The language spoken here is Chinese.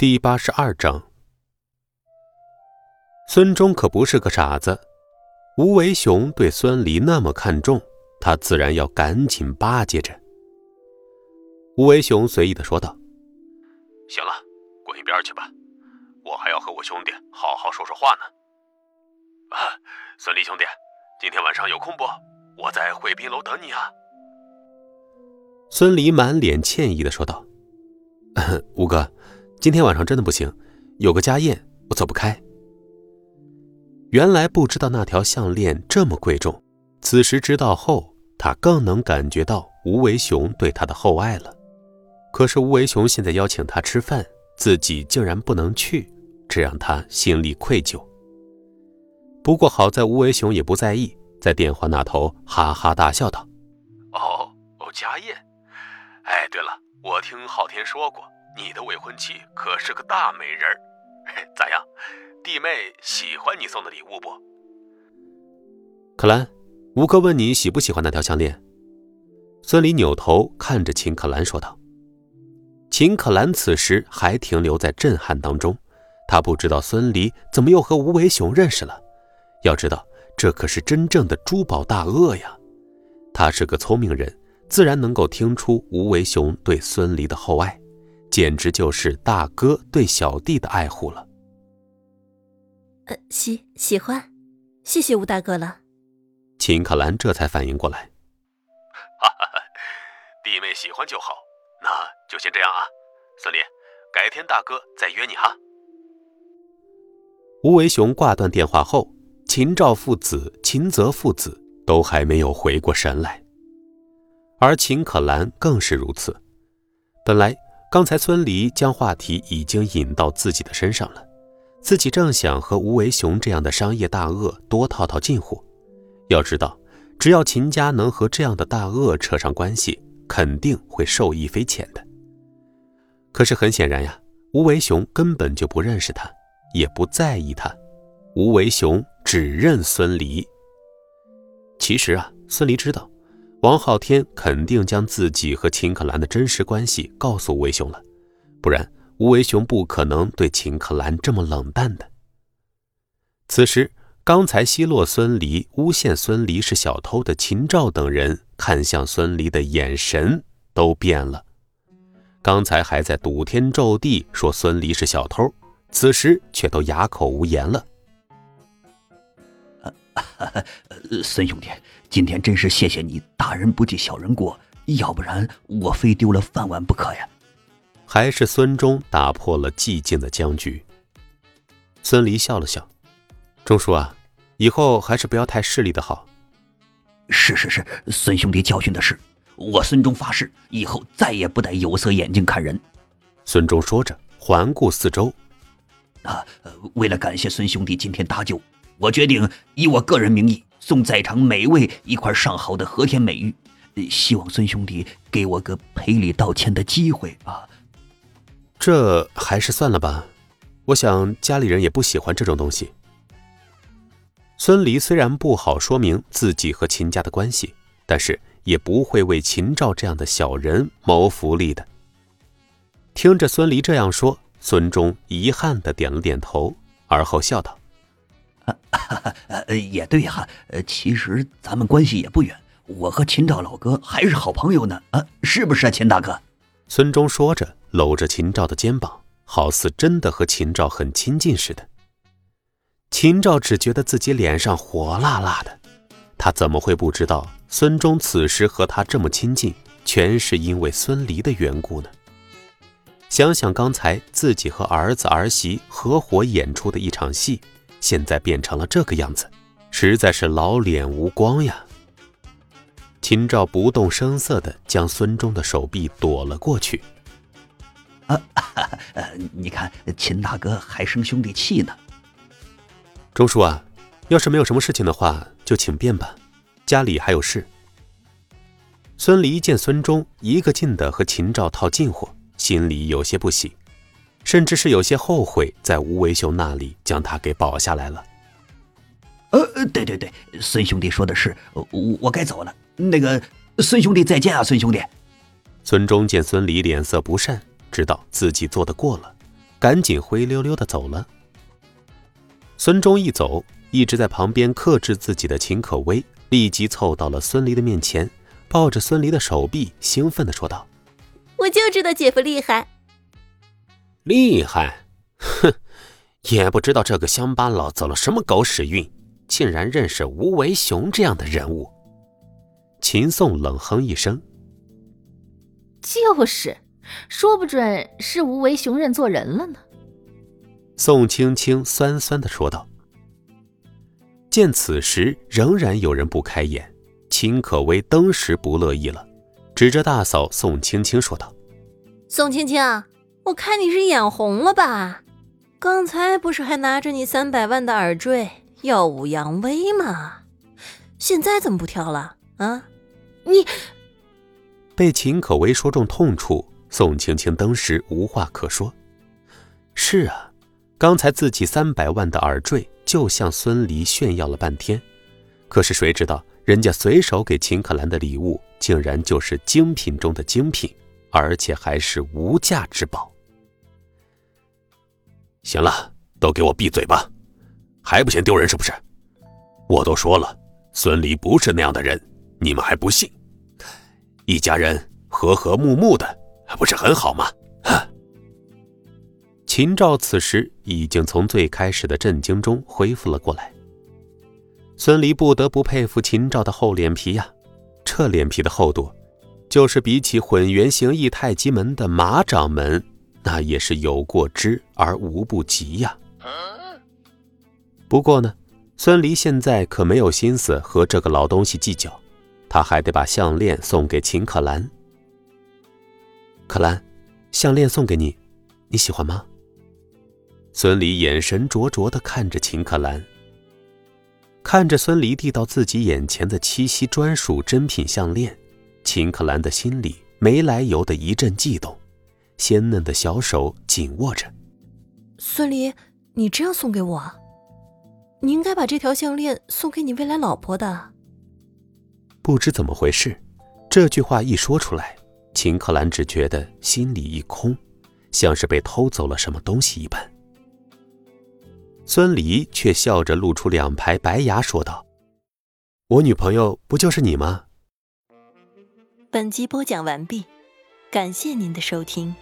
第八十二章，孙忠可不是个傻子。吴为雄对孙离那么看重，他自然要赶紧巴结着。吴为雄随意的说道：“行了，滚一边去吧，我还要和我兄弟好好说说话呢。”啊，孙离兄弟，今天晚上有空不？我在汇宾楼等你啊。孙离满脸歉意的说道：“ 吴哥，今天晚上真的不行，有个家宴，我走不开。”原来不知道那条项链这么贵重，此时知道后，他更能感觉到吴为雄对他的厚爱了。可是吴为雄现在邀请他吃饭，自己竟然不能去，这让他心里愧疚。不过好在吴为雄也不在意，在电话那头哈哈大笑道：“哦哦，家宴。哎，对了，我听昊天说过，你的未婚妻可是个大美人儿，咋样？”弟妹喜欢你送的礼物不？可兰，吴哥问你喜不喜欢那条项链。孙离扭头看着秦可兰说道。秦可兰此时还停留在震撼当中，她不知道孙离怎么又和吴为雄认识了。要知道，这可是真正的珠宝大鳄呀！他是个聪明人，自然能够听出吴为雄对孙离的厚爱，简直就是大哥对小弟的爱护了。呃，喜喜欢，谢谢吴大哥了。秦可兰这才反应过来，哈哈，弟妹喜欢就好，那就先这样啊。孙俪，改天大哥再约你哈。吴为雄挂断电话后，秦赵父子、秦泽父子都还没有回过神来，而秦可兰更是如此。本来刚才孙离将话题已经引到自己的身上了。自己正想和吴为雄这样的商业大鳄多套套近乎，要知道，只要秦家能和这样的大鳄扯上关系，肯定会受益匪浅的。可是很显然呀，吴为雄根本就不认识他，也不在意他。吴为雄只认孙离。其实啊，孙离知道，王昊天肯定将自己和秦可兰的真实关系告诉吴为雄了，不然。吴为雄不可能对秦可兰这么冷淡的。此时，刚才奚落孙离、诬陷孙离是小偷的秦赵等人看向孙离的眼神都变了。刚才还在赌天咒地说孙离是小偷，此时却都哑口无言了。孙兄弟，今天真是谢谢你，大人不计小人过，要不然我非丢了饭碗不可呀。还是孙忠打破了寂静的僵局。孙离笑了笑：“钟叔啊，以后还是不要太势利的好。”“是是是，孙兄弟教训的是，我孙忠发誓，以后再也不戴有色眼镜看人。”孙忠说着，环顾四周：“啊，为了感谢孙兄弟今天搭救，我决定以我个人名义送在场每位一块上好的和田美玉，希望孙兄弟给我个赔礼道歉的机会啊。”这还是算了吧，我想家里人也不喜欢这种东西。孙离虽然不好说明自己和秦家的关系，但是也不会为秦赵这样的小人谋福利的。听着孙离这样说，孙忠遗憾的点了点头，而后笑道：“ 也对哈，其实咱们关系也不远，我和秦赵老哥还是好朋友呢，啊，是不是啊，秦大哥？”孙忠说着。搂着秦赵的肩膀，好似真的和秦赵很亲近似的。秦赵只觉得自己脸上火辣辣的，他怎么会不知道孙忠此时和他这么亲近，全是因为孙离的缘故呢？想想刚才自己和儿子儿媳合伙演出的一场戏，现在变成了这个样子，实在是老脸无光呀。秦赵不动声色地将孙忠的手臂躲了过去。啊，呃，你看秦大哥还生兄弟气呢。钟叔啊，要是没有什么事情的话，就请便吧，家里还有事。孙离见孙忠一个劲的和秦赵套近乎，心里有些不喜，甚至是有些后悔在吴为雄那里将他给保下来了。呃，对对对，孙兄弟说的是，我我该走了。那个孙兄弟再见啊，孙兄弟。孙忠见孙离脸色不善。知道自己做的过了，赶紧灰溜溜的走了。孙忠一走，一直在旁边克制自己的秦可薇立即凑到了孙离的面前，抱着孙离的手臂，兴奋的说道：“我就知道姐夫厉害，厉害！哼，也不知道这个乡巴佬走了什么狗屎运，竟然认识吴为雄这样的人物。”秦宋冷哼一声：“就是，说不准是吴为雄认错人了呢。”宋青青酸酸的说道。见此时仍然有人不开眼，秦可薇登时不乐意了，指着大嫂宋青青说道：“宋青青，我看你是眼红了吧？刚才不是还拿着你三百万的耳坠耀武扬威吗？现在怎么不挑了？啊？你……”被秦可薇说中痛处，宋青青当时无话可说。是啊。刚才自己三百万的耳坠，就向孙离炫耀了半天，可是谁知道人家随手给秦可兰的礼物，竟然就是精品中的精品，而且还是无价之宝。行了，都给我闭嘴吧，还不嫌丢人是不是？我都说了，孙离不是那样的人，你们还不信？一家人和和睦睦的，不是很好吗？秦赵此时已经从最开始的震惊中恢复了过来。孙离不得不佩服秦赵的厚脸皮呀，这脸皮的厚度，就是比起混元形意太极门的马掌门，那也是有过之而无不及呀。不过呢，孙离现在可没有心思和这个老东西计较，他还得把项链送给秦可兰。可兰，项链送给你，你喜欢吗？孙离眼神灼灼的看着秦可兰，看着孙离递到自己眼前的七夕专属珍品项链，秦可兰的心里没来由的一阵悸动，鲜嫩的小手紧握着。孙离，你这样送给我，你应该把这条项链送给你未来老婆的。不知怎么回事，这句话一说出来，秦可兰只觉得心里一空，像是被偷走了什么东西一般。孙离却笑着露出两排白牙，说道：“我女朋友不就是你吗？”本集播讲完毕，感谢您的收听。